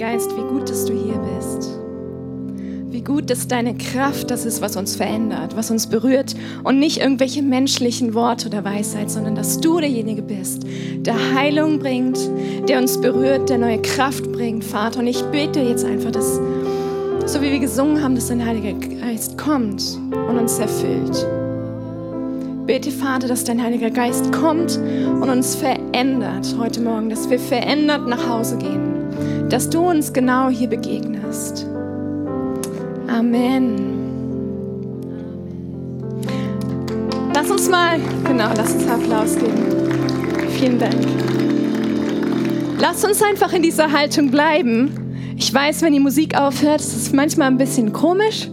Geist, wie gut, dass du hier bist. Wie gut, dass deine Kraft das ist, was uns verändert, was uns berührt und nicht irgendwelche menschlichen Worte oder Weisheit, sondern dass du derjenige bist, der Heilung bringt, der uns berührt, der neue Kraft bringt, Vater. Und ich bete jetzt einfach, dass, so wie wir gesungen haben, dass dein Heiliger Geist kommt und uns erfüllt. Bete, Vater, dass dein Heiliger Geist kommt und uns verändert heute Morgen, dass wir verändert nach Hause gehen, dass du uns genau hier begegnest. Amen. Lass uns mal, genau, lass uns Applaus geben. Vielen Dank. Lass uns einfach in dieser Haltung bleiben. Ich weiß, wenn die Musik aufhört, ist es manchmal ein bisschen komisch.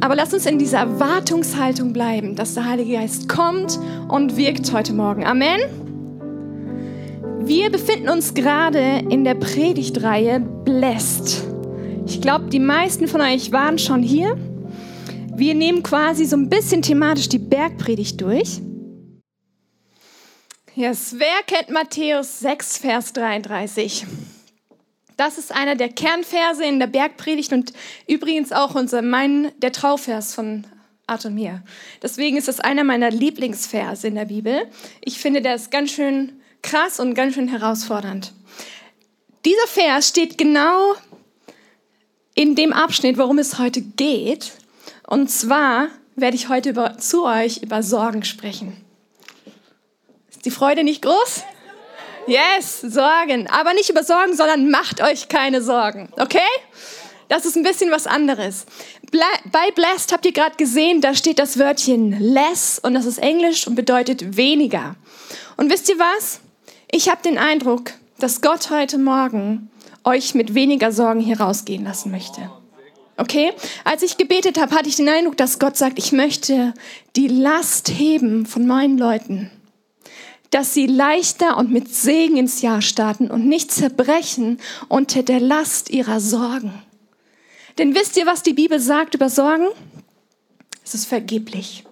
Aber lass uns in dieser Erwartungshaltung bleiben, dass der Heilige Geist kommt und wirkt heute Morgen. Amen. Wir befinden uns gerade in der Predigtreihe Blessed. Ich glaube, die meisten von euch waren schon hier. Wir nehmen quasi so ein bisschen thematisch die Bergpredigt durch. Yes. Wer kennt Matthäus 6, Vers 33? Das ist einer der Kernverse in der Bergpredigt und übrigens auch unser, mein, der Trauvers von Art und mir. Deswegen ist das einer meiner Lieblingsverse in der Bibel. Ich finde, der ist ganz schön krass und ganz schön herausfordernd. Dieser Vers steht genau in dem Abschnitt, worum es heute geht. Und zwar werde ich heute über, zu euch über Sorgen sprechen. Ist die Freude nicht groß? Yes, Sorgen. Aber nicht über Sorgen, sondern macht euch keine Sorgen. Okay? Das ist ein bisschen was anderes. Bei blessed habt ihr gerade gesehen, da steht das Wörtchen less und das ist Englisch und bedeutet weniger. Und wisst ihr was? Ich habe den Eindruck, dass Gott heute Morgen euch mit weniger Sorgen hier rausgehen lassen möchte. Okay? Als ich gebetet habe, hatte ich den Eindruck, dass Gott sagt, ich möchte die Last heben von meinen Leuten. Dass sie leichter und mit Segen ins Jahr starten und nicht zerbrechen unter der Last ihrer Sorgen. Denn wisst ihr, was die Bibel sagt über Sorgen? Es ist vergeblich.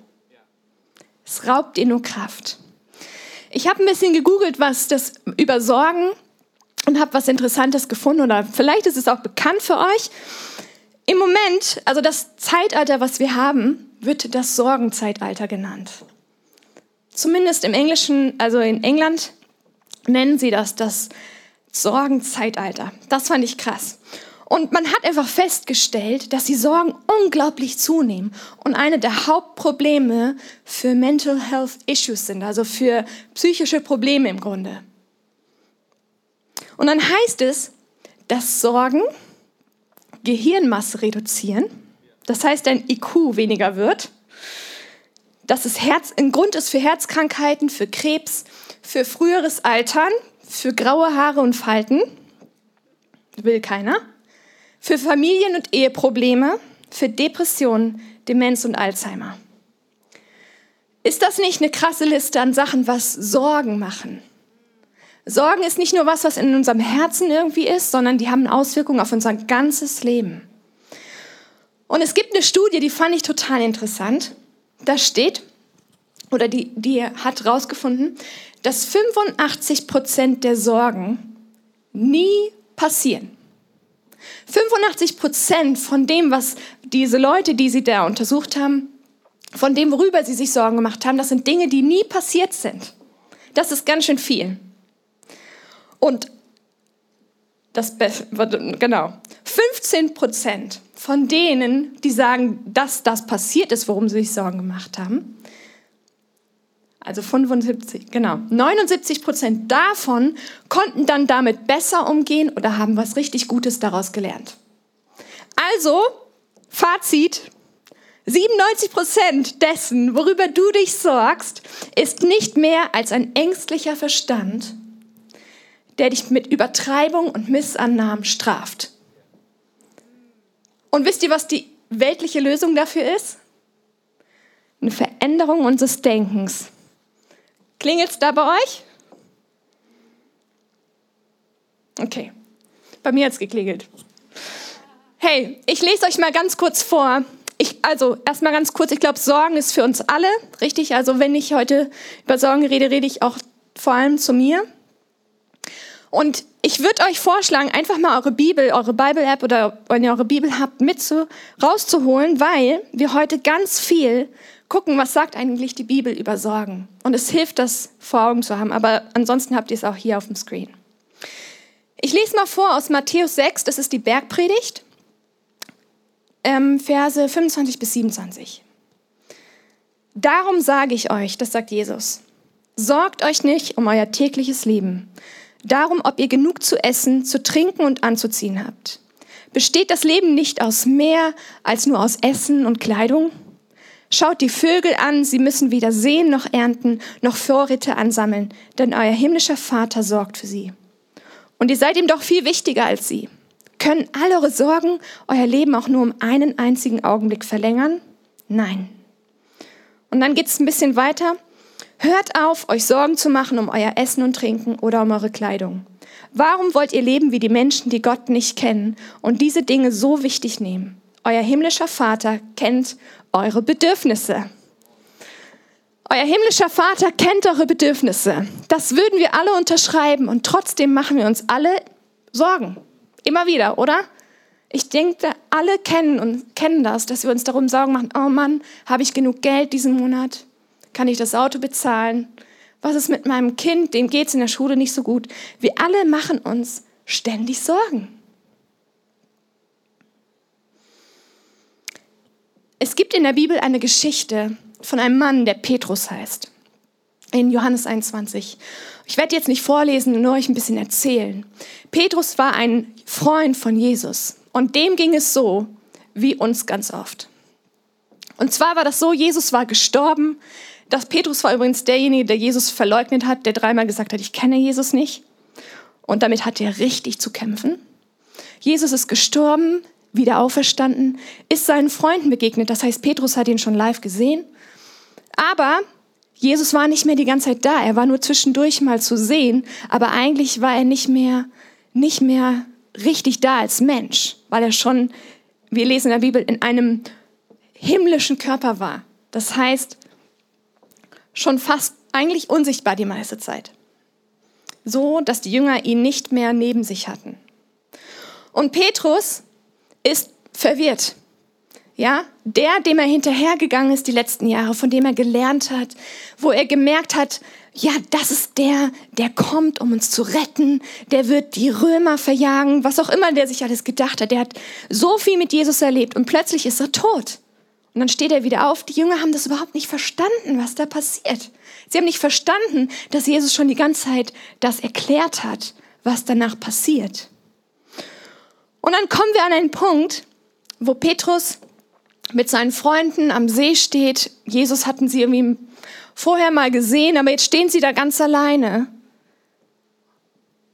Es raubt ihr nur Kraft. Ich habe ein bisschen gegoogelt, was das über Sorgen und habe was Interessantes gefunden oder vielleicht ist es auch bekannt für euch. Im Moment, also das Zeitalter, was wir haben, wird das Sorgenzeitalter genannt. Zumindest im Englischen, also in England, nennen sie das das Sorgenzeitalter. Das fand ich krass. Und man hat einfach festgestellt, dass die Sorgen unglaublich zunehmen und eine der Hauptprobleme für Mental Health Issues sind, also für psychische Probleme im Grunde. Und dann heißt es, dass Sorgen Gehirnmasse reduzieren, das heißt, dein IQ weniger wird, dass es Herz, ein Grund ist für Herzkrankheiten, für Krebs, für früheres Altern, für graue Haare und Falten, will keiner, für Familien- und Eheprobleme, für Depressionen, Demenz und Alzheimer. Ist das nicht eine krasse Liste an Sachen, was Sorgen machen? Sorgen ist nicht nur was, was in unserem Herzen irgendwie ist, sondern die haben Auswirkungen auf unser ganzes Leben. Und es gibt eine Studie, die fand ich total interessant. Da steht, oder die, die hat herausgefunden, dass 85 Prozent der Sorgen nie passieren. 85 Prozent von dem, was diese Leute, die sie da untersucht haben, von dem, worüber sie sich Sorgen gemacht haben, das sind Dinge, die nie passiert sind. Das ist ganz schön viel. Und das genau 15 Prozent von denen, die sagen, dass das passiert ist, worum sie sich Sorgen gemacht haben, also 75, genau, 79 Prozent davon konnten dann damit besser umgehen oder haben was richtig Gutes daraus gelernt. Also, Fazit, 97 Prozent dessen, worüber du dich sorgst, ist nicht mehr als ein ängstlicher Verstand, der dich mit Übertreibung und Missannahmen straft. Und wisst ihr, was die weltliche Lösung dafür ist? Eine Veränderung unseres Denkens. Klingelt es da bei euch? Okay, bei mir hat es geklingelt. Hey, ich lese euch mal ganz kurz vor. Ich, also erstmal ganz kurz, ich glaube, Sorgen ist für uns alle, richtig? Also wenn ich heute über Sorgen rede, rede ich auch vor allem zu mir. Und ich würde euch vorschlagen, einfach mal eure Bibel, eure Bible-App oder wenn ihr eure Bibel habt, mit zu, rauszuholen, weil wir heute ganz viel gucken, was sagt eigentlich die Bibel über Sorgen. Und es hilft, das vor Augen zu haben. Aber ansonsten habt ihr es auch hier auf dem Screen. Ich lese mal vor aus Matthäus 6, das ist die Bergpredigt, ähm, Verse 25 bis 27. Darum sage ich euch, das sagt Jesus, sorgt euch nicht um euer tägliches Leben darum, ob ihr genug zu essen, zu trinken und anzuziehen habt. Besteht das Leben nicht aus mehr als nur aus Essen und Kleidung? Schaut die Vögel an, sie müssen weder sehen noch ernten, noch Vorräte ansammeln, denn euer himmlischer Vater sorgt für sie. Und ihr seid ihm doch viel wichtiger als sie. Können all eure Sorgen euer Leben auch nur um einen einzigen Augenblick verlängern? Nein. Und dann geht es ein bisschen weiter. Hört auf, euch Sorgen zu machen um euer Essen und Trinken oder um eure Kleidung. Warum wollt ihr leben wie die Menschen, die Gott nicht kennen und diese Dinge so wichtig nehmen? Euer himmlischer Vater kennt eure Bedürfnisse. Euer himmlischer Vater kennt eure Bedürfnisse. Das würden wir alle unterschreiben und trotzdem machen wir uns alle Sorgen. Immer wieder, oder? Ich denke, alle kennen und kennen das, dass wir uns darum Sorgen machen. Oh Mann, habe ich genug Geld diesen Monat? Kann ich das Auto bezahlen? Was ist mit meinem Kind? Dem geht es in der Schule nicht so gut. Wir alle machen uns ständig Sorgen. Es gibt in der Bibel eine Geschichte von einem Mann, der Petrus heißt. In Johannes 21. Ich werde jetzt nicht vorlesen, nur euch ein bisschen erzählen. Petrus war ein Freund von Jesus und dem ging es so wie uns ganz oft. Und zwar war das so, Jesus war gestorben, das Petrus war übrigens derjenige, der Jesus verleugnet hat, der dreimal gesagt hat, ich kenne Jesus nicht. Und damit hat er richtig zu kämpfen. Jesus ist gestorben, wieder auferstanden, ist seinen Freunden begegnet. Das heißt, Petrus hat ihn schon live gesehen. Aber Jesus war nicht mehr die ganze Zeit da. Er war nur zwischendurch mal zu sehen. Aber eigentlich war er nicht mehr, nicht mehr richtig da als Mensch, weil er schon, wir lesen in der Bibel, in einem himmlischen Körper war. Das heißt, schon fast eigentlich unsichtbar die meiste Zeit. So, dass die Jünger ihn nicht mehr neben sich hatten. Und Petrus ist verwirrt. Ja, der, dem er hinterhergegangen ist die letzten Jahre, von dem er gelernt hat, wo er gemerkt hat, ja, das ist der, der kommt, um uns zu retten, der wird die Römer verjagen, was auch immer der sich alles gedacht hat. Der hat so viel mit Jesus erlebt und plötzlich ist er tot. Und dann steht er wieder auf. Die Jünger haben das überhaupt nicht verstanden, was da passiert. Sie haben nicht verstanden, dass Jesus schon die ganze Zeit das erklärt hat, was danach passiert. Und dann kommen wir an einen Punkt, wo Petrus mit seinen Freunden am See steht. Jesus hatten sie irgendwie vorher mal gesehen, aber jetzt stehen sie da ganz alleine,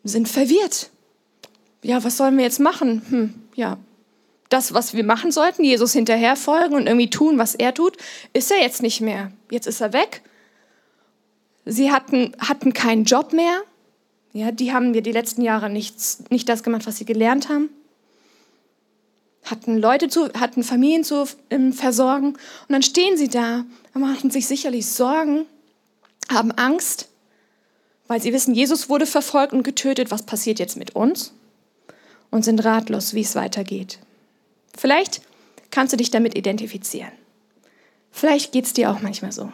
sind verwirrt. Ja, was sollen wir jetzt machen? Hm, ja, das, was wir machen sollten, Jesus hinterherfolgen und irgendwie tun, was er tut, ist er jetzt nicht mehr. Jetzt ist er weg. Sie hatten, hatten keinen Job mehr. Ja, die haben wir die letzten Jahre nichts, nicht das gemacht, was sie gelernt haben. Hatten Leute zu, hatten Familien zu ähm, versorgen. Und dann stehen sie da und machen sich sicherlich Sorgen, haben Angst, weil sie wissen, Jesus wurde verfolgt und getötet. Was passiert jetzt mit uns? Und sind ratlos, wie es weitergeht. Vielleicht kannst du dich damit identifizieren. Vielleicht geht es dir auch manchmal so.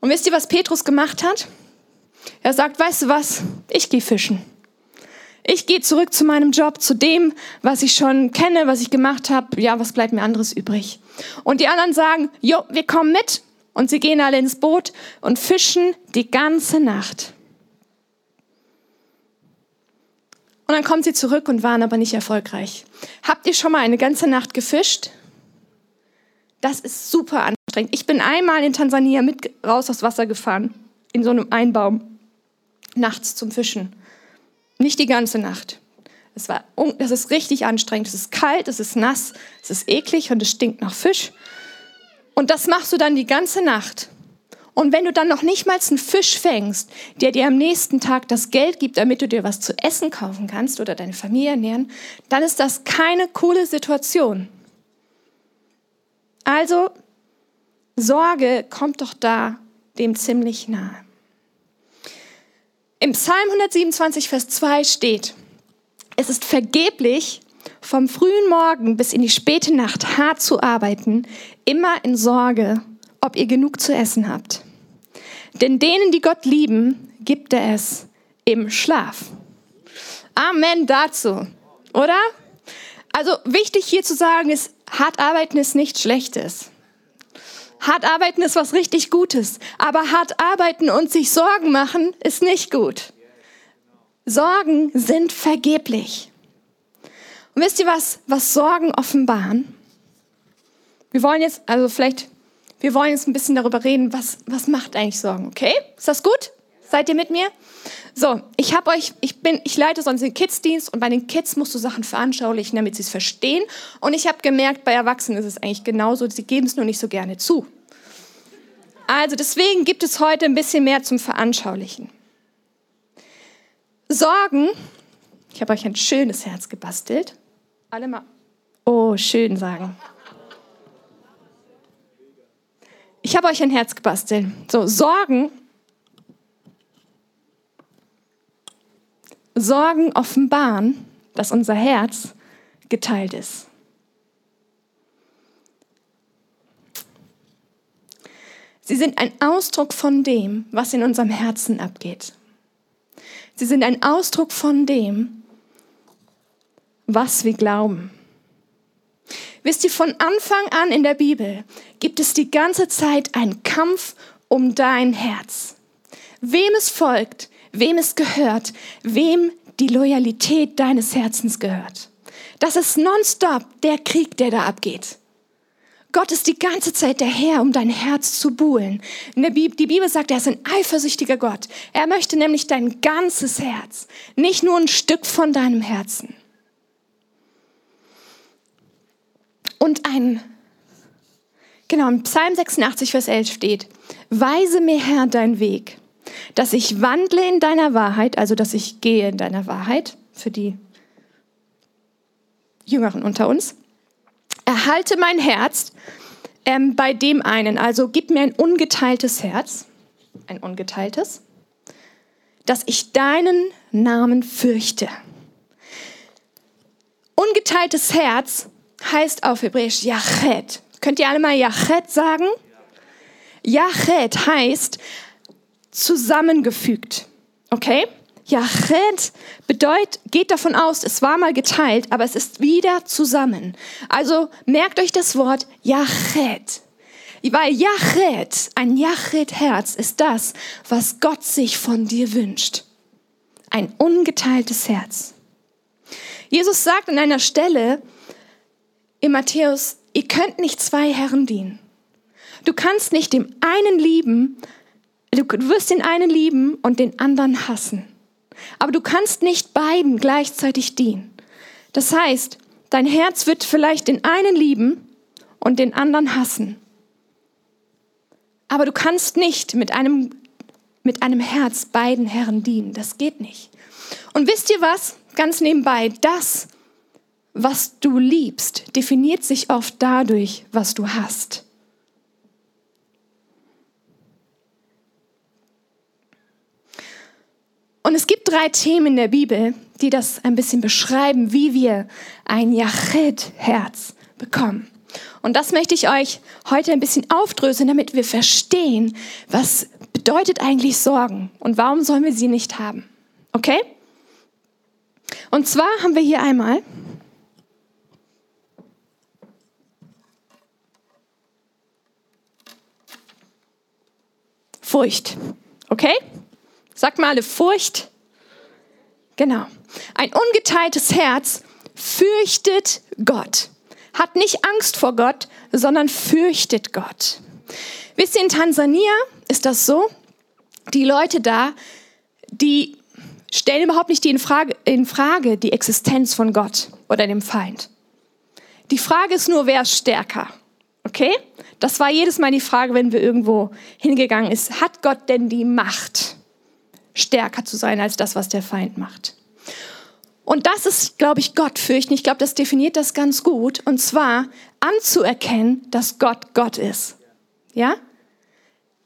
Und wisst ihr, was Petrus gemacht hat? Er sagt, weißt du was, ich gehe fischen. Ich gehe zurück zu meinem Job, zu dem, was ich schon kenne, was ich gemacht habe. Ja, was bleibt mir anderes übrig? Und die anderen sagen, jo, wir kommen mit. Und sie gehen alle ins Boot und fischen die ganze Nacht. Und dann kommen sie zurück und waren aber nicht erfolgreich. Habt ihr schon mal eine ganze Nacht gefischt? Das ist super anstrengend. Ich bin einmal in Tansania mit raus aufs Wasser gefahren, in so einem Einbaum, nachts zum Fischen. Nicht die ganze Nacht. Es war, das ist richtig anstrengend. Es ist kalt, es ist nass, es ist eklig und es stinkt nach Fisch. Und das machst du dann die ganze Nacht. Und wenn du dann noch nicht mal einen Fisch fängst, der dir am nächsten Tag das Geld gibt, damit du dir was zu essen kaufen kannst oder deine Familie ernähren, dann ist das keine coole Situation. Also, Sorge kommt doch da dem ziemlich nahe. Im Psalm 127, Vers 2 steht, es ist vergeblich, vom frühen Morgen bis in die späte Nacht hart zu arbeiten, immer in Sorge, ob ihr genug zu essen habt. Denn denen, die Gott lieben, gibt er es im Schlaf. Amen dazu, oder? Also wichtig hier zu sagen ist, hart arbeiten ist nichts Schlechtes. Hart arbeiten ist was richtig Gutes. Aber hart arbeiten und sich Sorgen machen ist nicht gut. Sorgen sind vergeblich. Und wisst ihr was, was Sorgen offenbaren? Wir wollen jetzt, also vielleicht, wir wollen jetzt ein bisschen darüber reden, was, was macht eigentlich Sorgen, okay? Ist das gut? Seid ihr mit mir? So, ich habe euch, ich bin, ich leite sonst den Kids-Dienst und bei den Kids musst du Sachen veranschaulichen, damit sie es verstehen. Und ich habe gemerkt, bei Erwachsenen ist es eigentlich genauso, sie geben es nur nicht so gerne zu. Also deswegen gibt es heute ein bisschen mehr zum Veranschaulichen. Sorgen, ich habe euch ein schönes Herz gebastelt. Alle mal, oh, schön sagen. Ich habe euch ein Herz gebastelt. So, Sorgen Sorgen offenbaren, dass unser Herz geteilt ist. Sie sind ein Ausdruck von dem, was in unserem Herzen abgeht. Sie sind ein Ausdruck von dem, was wir glauben. Wisst ihr, von Anfang an in der Bibel gibt es die ganze Zeit einen Kampf um dein Herz. Wem es folgt, wem es gehört, wem die Loyalität deines Herzens gehört. Das ist nonstop der Krieg, der da abgeht. Gott ist die ganze Zeit der Herr, um dein Herz zu buhlen. Die Bibel sagt, er ist ein eifersüchtiger Gott. Er möchte nämlich dein ganzes Herz, nicht nur ein Stück von deinem Herzen. Und ein, genau, im Psalm 86, Vers 11 steht, Weise mir Herr dein Weg dass ich wandle in deiner Wahrheit, also dass ich gehe in deiner Wahrheit, für die Jüngeren unter uns. Erhalte mein Herz ähm, bei dem einen, also gib mir ein ungeteiltes Herz, ein ungeteiltes, dass ich deinen Namen fürchte. Ungeteiltes Herz heißt auf Hebräisch Yachet. Könnt ihr alle mal Yachet sagen? Yachet heißt zusammengefügt. Okay? Yachet bedeutet, geht davon aus, es war mal geteilt, aber es ist wieder zusammen. Also merkt euch das Wort Yachet. Weil Yachet, ein Yachet-Herz ist das, was Gott sich von dir wünscht. Ein ungeteiltes Herz. Jesus sagt an einer Stelle in Matthäus, ihr könnt nicht zwei Herren dienen. Du kannst nicht dem einen lieben Du wirst den einen lieben und den anderen hassen. Aber du kannst nicht beiden gleichzeitig dienen. Das heißt, dein Herz wird vielleicht den einen lieben und den anderen hassen. Aber du kannst nicht mit einem, mit einem Herz beiden Herren dienen. Das geht nicht. Und wisst ihr was? Ganz nebenbei, das, was du liebst, definiert sich oft dadurch, was du hast. Und es gibt drei Themen in der Bibel, die das ein bisschen beschreiben, wie wir ein Yachet-Herz bekommen. Und das möchte ich euch heute ein bisschen aufdröseln, damit wir verstehen, was bedeutet eigentlich Sorgen und warum sollen wir sie nicht haben. Okay? Und zwar haben wir hier einmal Furcht. Okay? Sagt mal alle Furcht. Genau. Ein ungeteiltes Herz fürchtet Gott. Hat nicht Angst vor Gott, sondern fürchtet Gott. Wisst ihr, in Tansania ist das so, die Leute da, die stellen überhaupt nicht die in, Frage, in Frage die Existenz von Gott oder dem Feind. Die Frage ist nur, wer ist stärker? Okay? Das war jedes Mal die Frage, wenn wir irgendwo hingegangen ist. Hat Gott denn die Macht, stärker zu sein als das, was der Feind macht? Und das ist, glaube ich, Gott fürchten. Ich glaube, das definiert das ganz gut. Und zwar anzuerkennen, dass Gott Gott ist. Ja?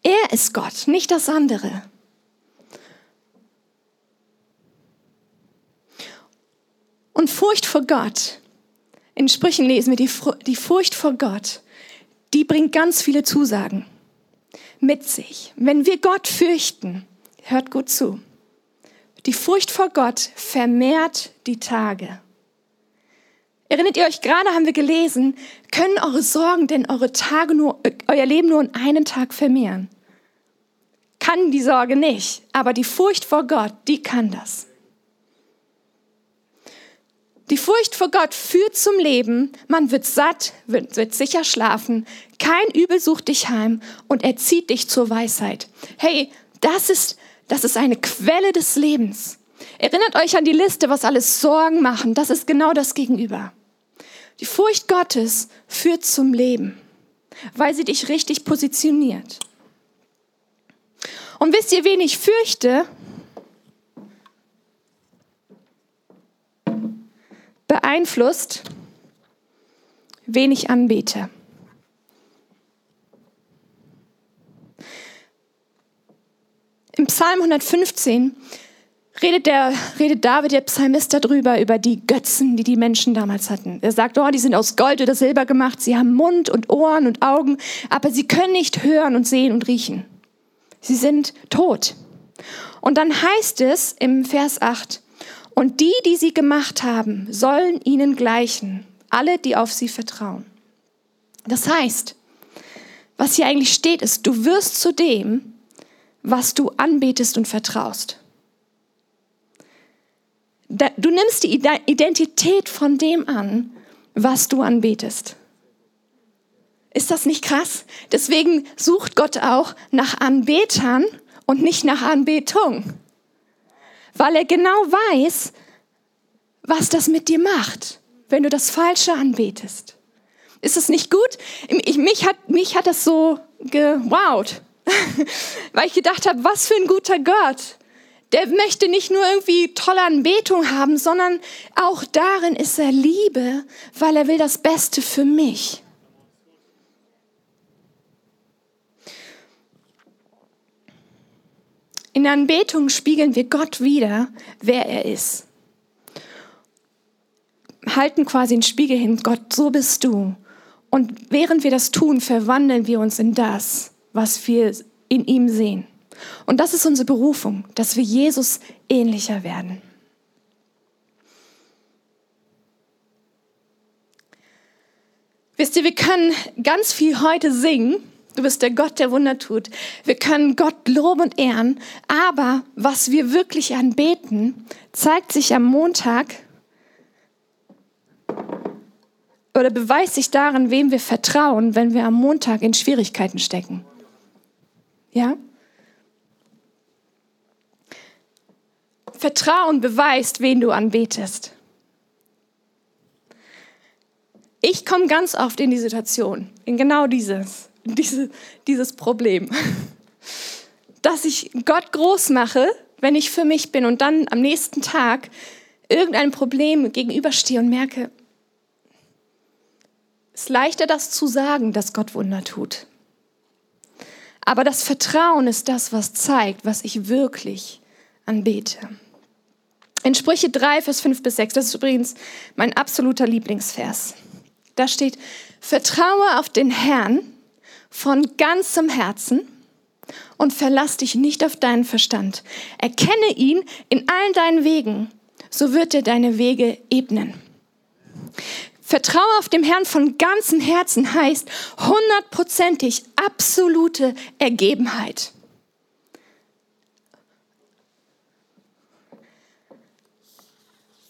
Er ist Gott, nicht das andere. Und Furcht vor Gott. In Sprüchen lesen wir, die, die Furcht vor Gott die bringt ganz viele Zusagen mit sich. Wenn wir Gott fürchten, hört gut zu, die Furcht vor Gott vermehrt die Tage. Erinnert ihr euch, gerade haben wir gelesen, können eure Sorgen denn eure Tage nur, euer Leben nur in einen Tag vermehren? Kann die Sorge nicht, aber die Furcht vor Gott, die kann das. Die Furcht vor Gott führt zum Leben, man wird satt, wird, wird sicher schlafen, kein Übel sucht dich heim und er zieht dich zur Weisheit. Hey, das ist, das ist eine Quelle des Lebens. Erinnert euch an die Liste, was alles Sorgen machen, das ist genau das Gegenüber. Die Furcht Gottes führt zum Leben, weil sie dich richtig positioniert. Und wisst ihr, wen ich fürchte? Beeinflusst, wen ich anbete. Im Psalm 115 redet, der, redet David, der Psalmist, darüber, über die Götzen, die die Menschen damals hatten. Er sagt, oh, die sind aus Gold oder Silber gemacht, sie haben Mund und Ohren und Augen, aber sie können nicht hören und sehen und riechen. Sie sind tot. Und dann heißt es im Vers 8, und die, die sie gemacht haben, sollen ihnen gleichen, alle, die auf sie vertrauen. Das heißt, was hier eigentlich steht, ist, du wirst zu dem, was du anbetest und vertraust. Du nimmst die Identität von dem an, was du anbetest. Ist das nicht krass? Deswegen sucht Gott auch nach Anbetern und nicht nach Anbetung weil er genau weiß, was das mit dir macht, wenn du das Falsche anbetest. Ist es nicht gut? Ich, mich, hat, mich hat das so gewowt, weil ich gedacht habe, was für ein guter Gott. Der möchte nicht nur irgendwie tolle Anbetung haben, sondern auch darin ist er Liebe, weil er will das Beste für mich. In der Anbetung spiegeln wir Gott wieder, wer er ist. Halten quasi einen Spiegel hin, Gott, so bist du. Und während wir das tun, verwandeln wir uns in das, was wir in ihm sehen. Und das ist unsere Berufung, dass wir Jesus ähnlicher werden. Wisst ihr, wir können ganz viel heute singen, Du bist der Gott, der Wunder tut. Wir können Gott loben und ehren, aber was wir wirklich anbeten, zeigt sich am Montag oder beweist sich darin, wem wir vertrauen, wenn wir am Montag in Schwierigkeiten stecken. Ja? Vertrauen beweist, wen du anbetest. Ich komme ganz oft in die Situation, in genau dieses diese, dieses Problem, dass ich Gott groß mache, wenn ich für mich bin und dann am nächsten Tag irgendein Problem gegenüberstehe und merke, es ist leichter das zu sagen, dass Gott Wunder tut. Aber das Vertrauen ist das, was zeigt, was ich wirklich anbete. In Sprüche 3, Vers 5 bis 6, das ist übrigens mein absoluter Lieblingsvers. Da steht, vertraue auf den Herrn von ganzem Herzen und verlass dich nicht auf deinen Verstand. Erkenne ihn in allen deinen Wegen, so wird er deine Wege ebnen. Vertraue auf dem Herrn von ganzem Herzen heißt hundertprozentig absolute Ergebenheit.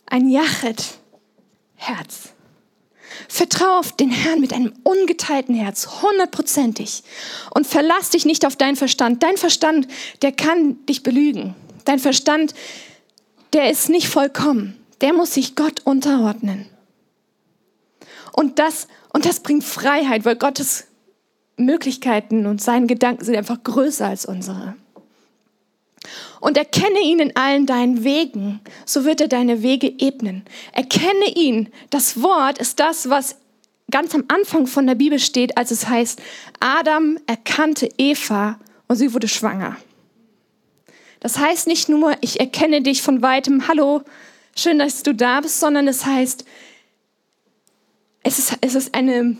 Ein Jachet-Herz. Vertraue auf den Herrn mit einem ungeteilten Herz, hundertprozentig. Und verlass dich nicht auf deinen Verstand. Dein Verstand, der kann dich belügen. Dein Verstand, der ist nicht vollkommen. Der muss sich Gott unterordnen. Und das, und das bringt Freiheit, weil Gottes Möglichkeiten und seine Gedanken sind einfach größer als unsere und erkenne ihn in allen deinen Wegen, so wird er deine Wege ebnen. Erkenne ihn. Das Wort ist das, was ganz am Anfang von der Bibel steht, als es heißt, Adam erkannte Eva und sie wurde schwanger. Das heißt nicht nur, ich erkenne dich von weitem, hallo, schön, dass du da bist, sondern es heißt, es ist, es ist eine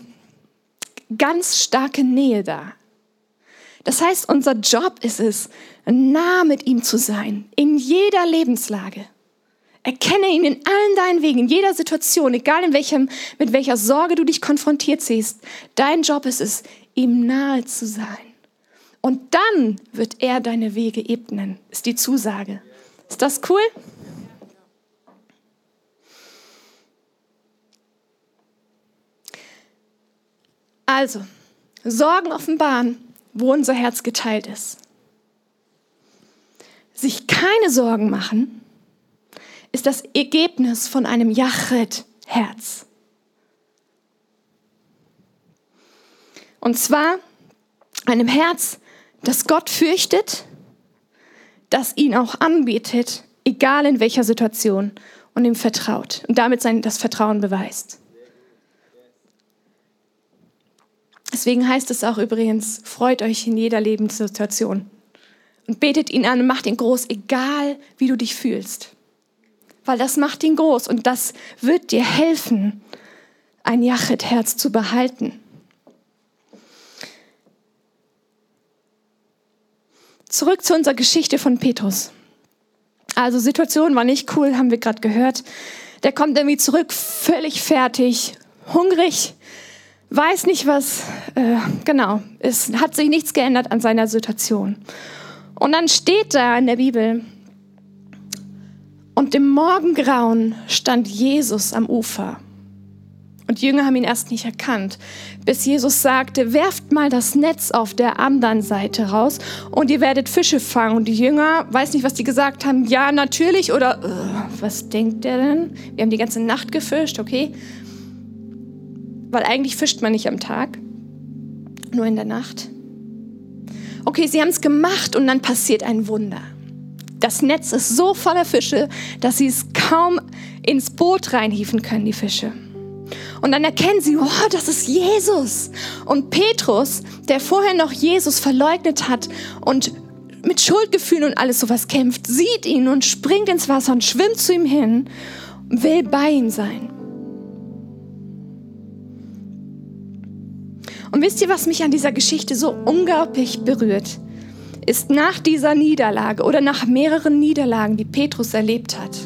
ganz starke Nähe da. Das heißt, unser Job ist es, nah mit ihm zu sein, in jeder Lebenslage. Erkenne ihn in allen deinen Wegen, in jeder Situation, egal in welchem, mit welcher Sorge du dich konfrontiert siehst. Dein Job ist es, ihm nahe zu sein. Und dann wird er deine Wege ebnen, ist die Zusage. Ist das cool? Also, Sorgen offenbaren, wo unser Herz geteilt ist. Sich keine Sorgen machen, ist das Ergebnis von einem Jachret-Herz. Und zwar einem Herz, das Gott fürchtet, das ihn auch anbetet, egal in welcher Situation, und ihm vertraut und damit sein, das Vertrauen beweist. Deswegen heißt es auch übrigens, freut euch in jeder Lebenssituation und betet ihn an und macht ihn groß, egal wie du dich fühlst. Weil das macht ihn groß und das wird dir helfen, ein Jachet-Herz zu behalten. Zurück zu unserer Geschichte von Petrus. Also Situation war nicht cool, haben wir gerade gehört. Der kommt irgendwie zurück, völlig fertig, hungrig, weiß nicht was, äh, genau, es hat sich nichts geändert an seiner Situation. Und dann steht da in der Bibel, und im Morgengrauen stand Jesus am Ufer. Und die Jünger haben ihn erst nicht erkannt, bis Jesus sagte, werft mal das Netz auf der anderen Seite raus und ihr werdet Fische fangen. Und die Jünger, weiß nicht, was die gesagt haben, ja, natürlich oder uh, was denkt der denn? Wir haben die ganze Nacht gefischt, okay weil eigentlich fischt man nicht am Tag, nur in der Nacht. Okay, sie haben es gemacht und dann passiert ein Wunder. Das Netz ist so voller Fische, dass sie es kaum ins Boot reinhieven können, die Fische. Und dann erkennen sie, oh, das ist Jesus. Und Petrus, der vorher noch Jesus verleugnet hat und mit Schuldgefühlen und alles sowas kämpft, sieht ihn und springt ins Wasser und schwimmt zu ihm hin, will bei ihm sein. Und wisst ihr, was mich an dieser Geschichte so unglaublich berührt? Ist nach dieser Niederlage oder nach mehreren Niederlagen, die Petrus erlebt hat,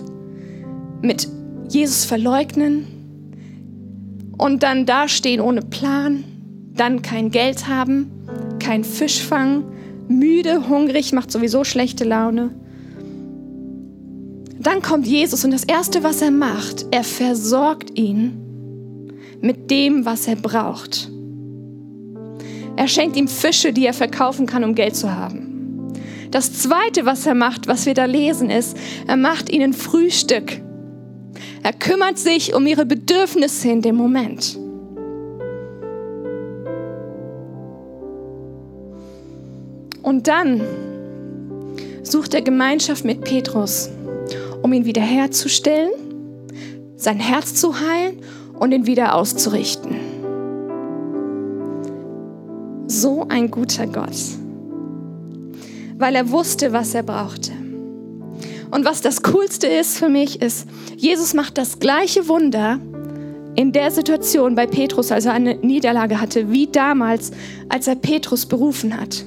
mit Jesus verleugnen und dann dastehen ohne Plan, dann kein Geld haben, kein Fisch fangen, müde, hungrig, macht sowieso schlechte Laune. Dann kommt Jesus und das Erste, was er macht, er versorgt ihn mit dem, was er braucht. Er schenkt ihm Fische, die er verkaufen kann, um Geld zu haben. Das Zweite, was er macht, was wir da lesen, ist, er macht ihnen Frühstück. Er kümmert sich um ihre Bedürfnisse in dem Moment. Und dann sucht er Gemeinschaft mit Petrus, um ihn wiederherzustellen, sein Herz zu heilen und ihn wieder auszurichten so ein guter Gott, weil er wusste, was er brauchte. Und was das Coolste ist für mich, ist, Jesus macht das gleiche Wunder in der Situation bei Petrus, als er eine Niederlage hatte, wie damals, als er Petrus berufen hat.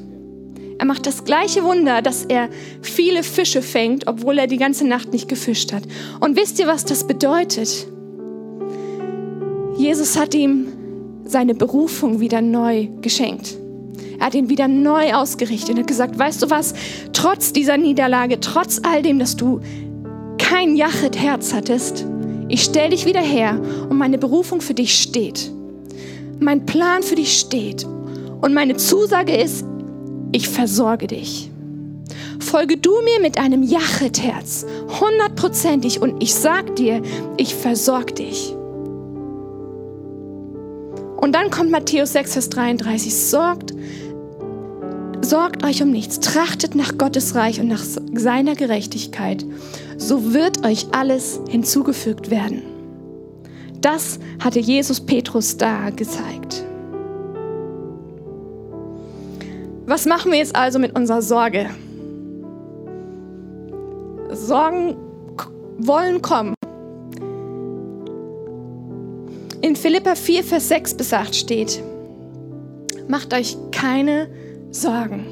Er macht das gleiche Wunder, dass er viele Fische fängt, obwohl er die ganze Nacht nicht gefischt hat. Und wisst ihr, was das bedeutet? Jesus hat ihm seine Berufung wieder neu geschenkt. Er hat ihn wieder neu ausgerichtet und hat gesagt, weißt du was, trotz dieser Niederlage, trotz all dem, dass du kein Jachet-Herz hattest, ich stelle dich wieder her und meine Berufung für dich steht. Mein Plan für dich steht. Und meine Zusage ist, ich versorge dich. Folge du mir mit einem Jachet-Herz, hundertprozentig, und ich sag dir, ich versorge dich. Und dann kommt Matthäus 6, Vers 33. Sorgt, sorgt euch um nichts. Trachtet nach Gottes Reich und nach seiner Gerechtigkeit. So wird euch alles hinzugefügt werden. Das hatte Jesus Petrus da gezeigt. Was machen wir jetzt also mit unserer Sorge? Sorgen wollen kommen. In Philippa 4, Vers 6 bis 8 steht, macht euch keine Sorgen,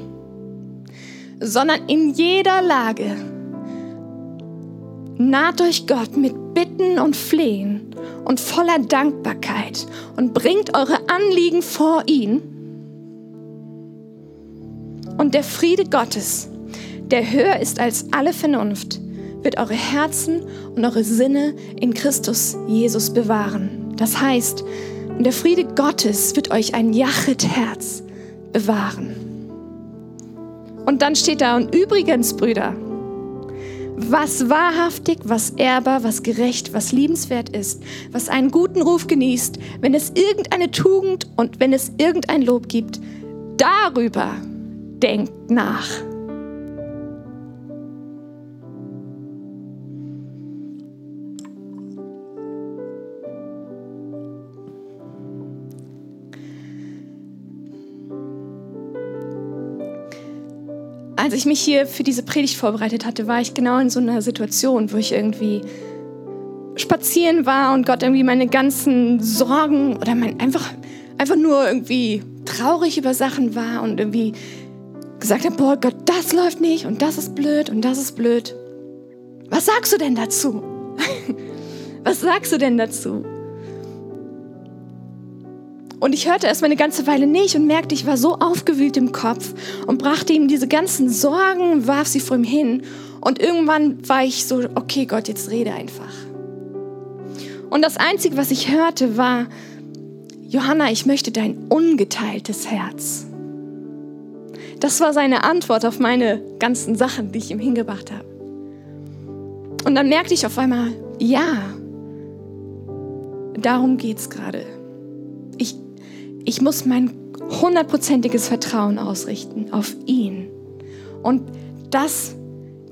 sondern in jeder Lage naht euch Gott mit Bitten und Flehen und voller Dankbarkeit und bringt eure Anliegen vor ihn. Und der Friede Gottes, der höher ist als alle Vernunft, wird eure Herzen und eure Sinne in Christus Jesus bewahren. Das heißt, der Friede Gottes wird euch ein Jachet-Herz bewahren. Und dann steht da, und übrigens, Brüder, was wahrhaftig, was ehrbar, was gerecht, was liebenswert ist, was einen guten Ruf genießt, wenn es irgendeine Tugend und wenn es irgendein Lob gibt, darüber denkt nach. Als ich mich hier für diese Predigt vorbereitet hatte, war ich genau in so einer Situation, wo ich irgendwie spazieren war und Gott irgendwie meine ganzen Sorgen oder mein einfach, einfach nur irgendwie traurig über Sachen war und irgendwie gesagt habe, boah Gott, das läuft nicht und das ist blöd und das ist blöd. Was sagst du denn dazu? Was sagst du denn dazu? Und ich hörte erst mal eine ganze Weile nicht und merkte, ich war so aufgewühlt im Kopf und brachte ihm diese ganzen Sorgen, warf sie vor ihm hin. Und irgendwann war ich so, okay Gott, jetzt rede einfach. Und das Einzige, was ich hörte, war, Johanna, ich möchte dein ungeteiltes Herz. Das war seine Antwort auf meine ganzen Sachen, die ich ihm hingebracht habe. Und dann merkte ich auf einmal, ja, darum geht es gerade. Ich, muss mein hundertprozentiges Vertrauen ausrichten auf ihn. Und das,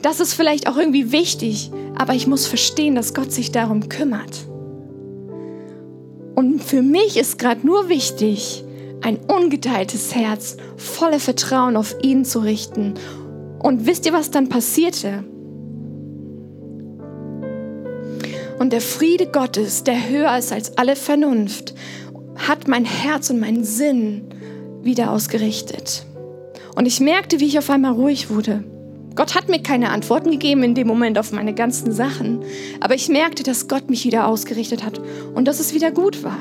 das ist vielleicht auch irgendwie wichtig, aber ich muss verstehen, dass Gott sich darum kümmert. Und für mich ist gerade nur wichtig, ein ungeteiltes Herz voller Vertrauen auf ihn zu richten. Und wisst ihr, was dann passierte? Und der Friede Gottes, der höher ist als alle Vernunft, hat mein Herz und meinen Sinn wieder ausgerichtet. Und ich merkte, wie ich auf einmal ruhig wurde. Gott hat mir keine Antworten gegeben in dem Moment auf meine ganzen Sachen, aber ich merkte, dass Gott mich wieder ausgerichtet hat und dass es wieder gut war.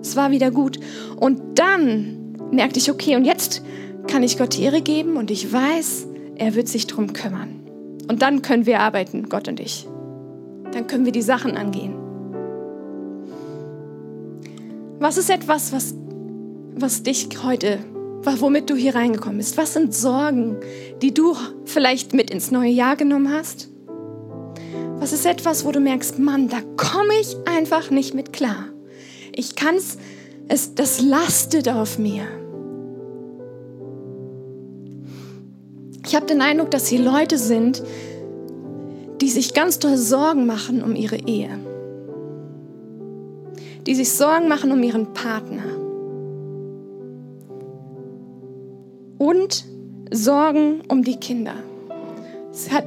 Es war wieder gut. Und dann merkte ich, okay, und jetzt kann ich Gott die Ehre geben und ich weiß, er wird sich darum kümmern. Und dann können wir arbeiten, Gott und ich. Dann können wir die Sachen angehen. Was ist etwas, was, was dich heute, womit du hier reingekommen bist? Was sind Sorgen, die du vielleicht mit ins neue Jahr genommen hast? Was ist etwas, wo du merkst, Mann, da komme ich einfach nicht mit klar. Ich kann es, das lastet auf mir. Ich habe den Eindruck, dass hier Leute sind, die sich ganz doll Sorgen machen um ihre Ehe die sich Sorgen machen um ihren Partner. Und Sorgen um die Kinder.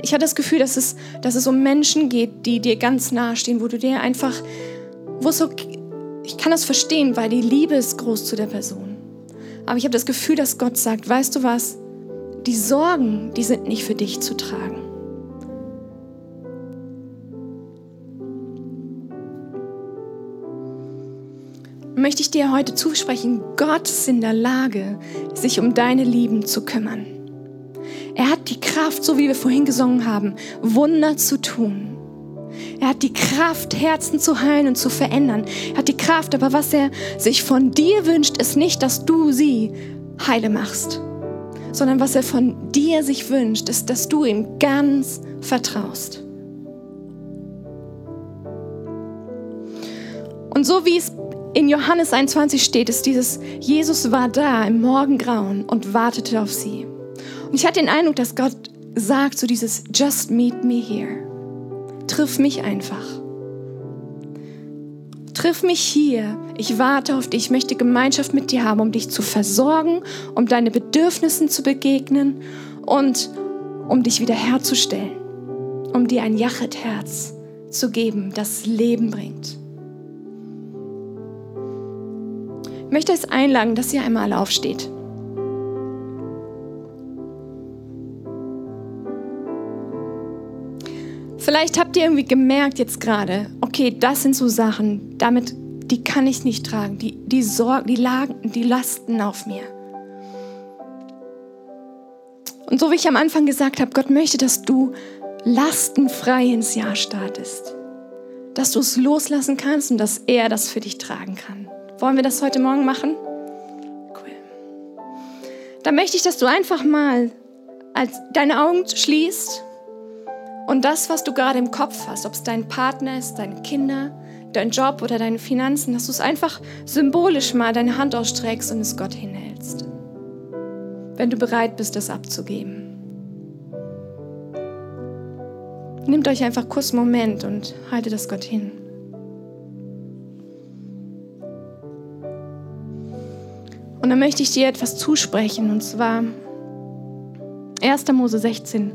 Ich hatte das Gefühl, dass es, dass es um Menschen geht, die dir ganz nahe stehen, wo du dir einfach, wo so, ich kann das verstehen, weil die Liebe ist groß zu der Person. Aber ich habe das Gefühl, dass Gott sagt, weißt du was, die Sorgen, die sind nicht für dich zu tragen. Möchte ich dir heute zusprechen, Gott ist in der Lage, sich um deine Lieben zu kümmern. Er hat die Kraft, so wie wir vorhin gesungen haben, Wunder zu tun. Er hat die Kraft, Herzen zu heilen und zu verändern. Er hat die Kraft, aber was er sich von dir wünscht, ist nicht, dass du sie heile machst, sondern was er von dir sich wünscht, ist, dass du ihm ganz vertraust. Und so wie es in Johannes 21 steht es, dieses Jesus war da im Morgengrauen und wartete auf sie. Und ich hatte den Eindruck, dass Gott sagt so dieses Just meet me here. Triff mich einfach. Triff mich hier. Ich warte auf dich. Ich möchte Gemeinschaft mit dir haben, um dich zu versorgen, um deine Bedürfnisse zu begegnen und um dich wiederherzustellen, um dir ein Jachet-Herz zu geben, das Leben bringt. Möchte es einladen, dass ihr einmal aufsteht. Vielleicht habt ihr irgendwie gemerkt jetzt gerade, okay, das sind so Sachen, damit, die kann ich nicht tragen, die, die Sorgen, die Lagen, die Lasten auf mir. Und so wie ich am Anfang gesagt habe, Gott möchte, dass du lastenfrei ins Jahr startest. Dass du es loslassen kannst und dass er das für dich tragen kann. Wollen wir das heute Morgen machen? Cool. Dann möchte ich, dass du einfach mal deine Augen schließt und das, was du gerade im Kopf hast, ob es dein Partner ist, deine Kinder, dein Job oder deine Finanzen, dass du es einfach symbolisch mal deine Hand ausstreckst und es Gott hinhältst. Wenn du bereit bist, das abzugeben. Nehmt euch einfach kurz einen Moment und haltet das Gott hin. Und dann möchte ich dir etwas zusprechen, und zwar 1. Mose 16,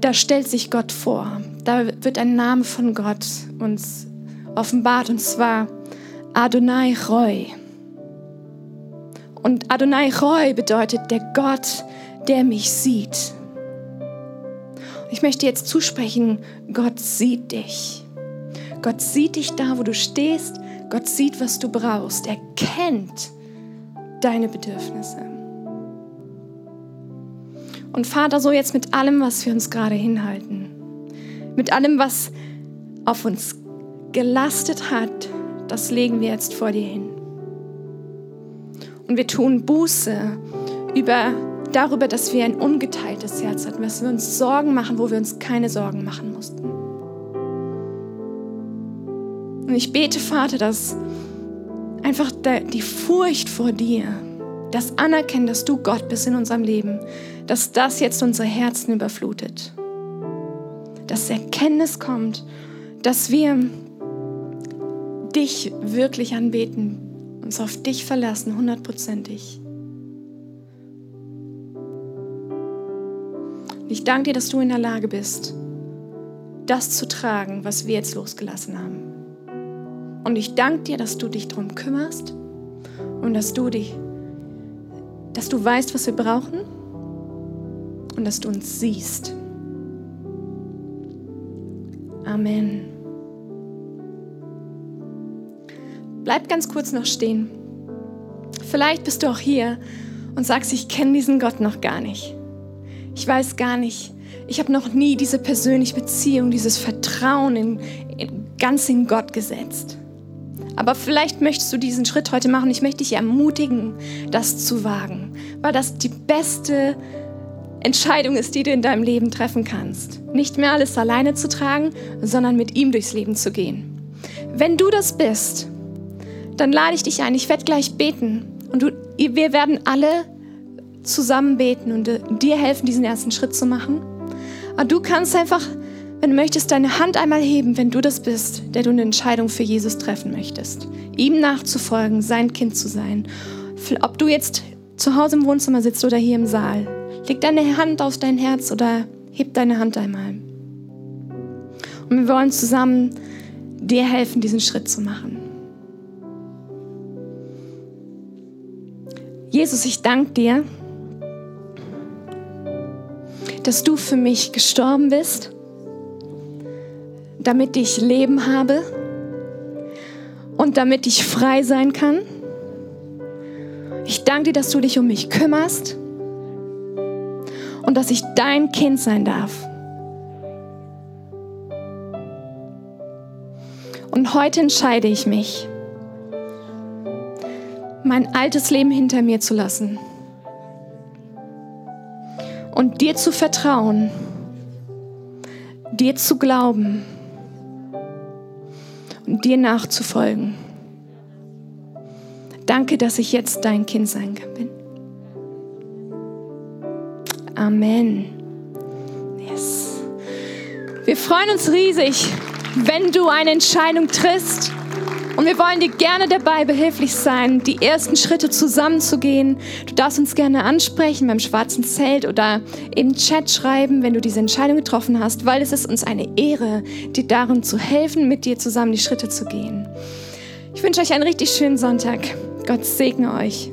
da stellt sich Gott vor. Da wird ein Name von Gott uns offenbart und zwar Adonai Roy. Und Adonai Roy bedeutet der Gott, der mich sieht. Ich möchte jetzt zusprechen, Gott sieht dich. Gott sieht dich da, wo du stehst. Gott sieht, was du brauchst. Er kennt deine Bedürfnisse. Und Vater, so jetzt mit allem, was wir uns gerade hinhalten, mit allem, was auf uns gelastet hat, das legen wir jetzt vor dir hin. Und wir tun Buße über, darüber, dass wir ein ungeteiltes Herz hatten, dass wir uns Sorgen machen, wo wir uns keine Sorgen machen mussten. Und ich bete, Vater, dass einfach die Furcht vor dir, das Anerkennen, dass du Gott bist in unserem Leben, dass das jetzt unsere Herzen überflutet. Dass Erkenntnis kommt, dass wir dich wirklich anbeten, uns auf dich verlassen, hundertprozentig. Ich danke dir, dass du in der Lage bist, das zu tragen, was wir jetzt losgelassen haben. Und ich danke dir, dass du dich darum kümmerst und dass du dich, dass du weißt, was wir brauchen und dass du uns siehst. Amen. Bleib ganz kurz noch stehen. Vielleicht bist du auch hier und sagst, ich kenne diesen Gott noch gar nicht. Ich weiß gar nicht. Ich habe noch nie diese persönliche Beziehung, dieses Vertrauen in, in, ganz in Gott gesetzt. Aber vielleicht möchtest du diesen Schritt heute machen. Ich möchte dich ermutigen, das zu wagen, weil das die beste Entscheidung ist, die du in deinem Leben treffen kannst. Nicht mehr alles alleine zu tragen, sondern mit ihm durchs Leben zu gehen. Wenn du das bist, dann lade ich dich ein. Ich werde gleich beten und du, wir werden alle zusammen beten und äh, dir helfen, diesen ersten Schritt zu machen. Aber du kannst einfach, wenn du möchtest, deine Hand einmal heben, wenn du das bist, der du eine Entscheidung für Jesus treffen möchtest. Ihm nachzufolgen, sein Kind zu sein. Ob du jetzt zu Hause im Wohnzimmer sitzt oder hier im Saal. Leg deine Hand auf dein Herz oder heb deine Hand einmal. Und wir wollen zusammen dir helfen, diesen Schritt zu machen. Jesus, ich danke dir, dass du für mich gestorben bist, damit ich Leben habe und damit ich frei sein kann. Ich danke dir, dass du dich um mich kümmerst und dass ich dein Kind sein darf. Und heute entscheide ich mich, mein altes Leben hinter mir zu lassen und dir zu vertrauen, dir zu glauben dir nachzufolgen. Danke, dass ich jetzt dein Kind sein kann. Amen. Yes. Wir freuen uns riesig, wenn du eine Entscheidung triffst Und wir wollen dir gerne dabei behilflich sein, die ersten Schritte zusammenzugehen. Du darfst uns gerne ansprechen beim schwarzen Zelt oder im Chat schreiben, wenn du diese Entscheidung getroffen hast, weil es ist uns eine Ehre, dir darin zu helfen, mit dir zusammen die Schritte zu gehen. Ich wünsche euch einen richtig schönen Sonntag. Gott segne euch.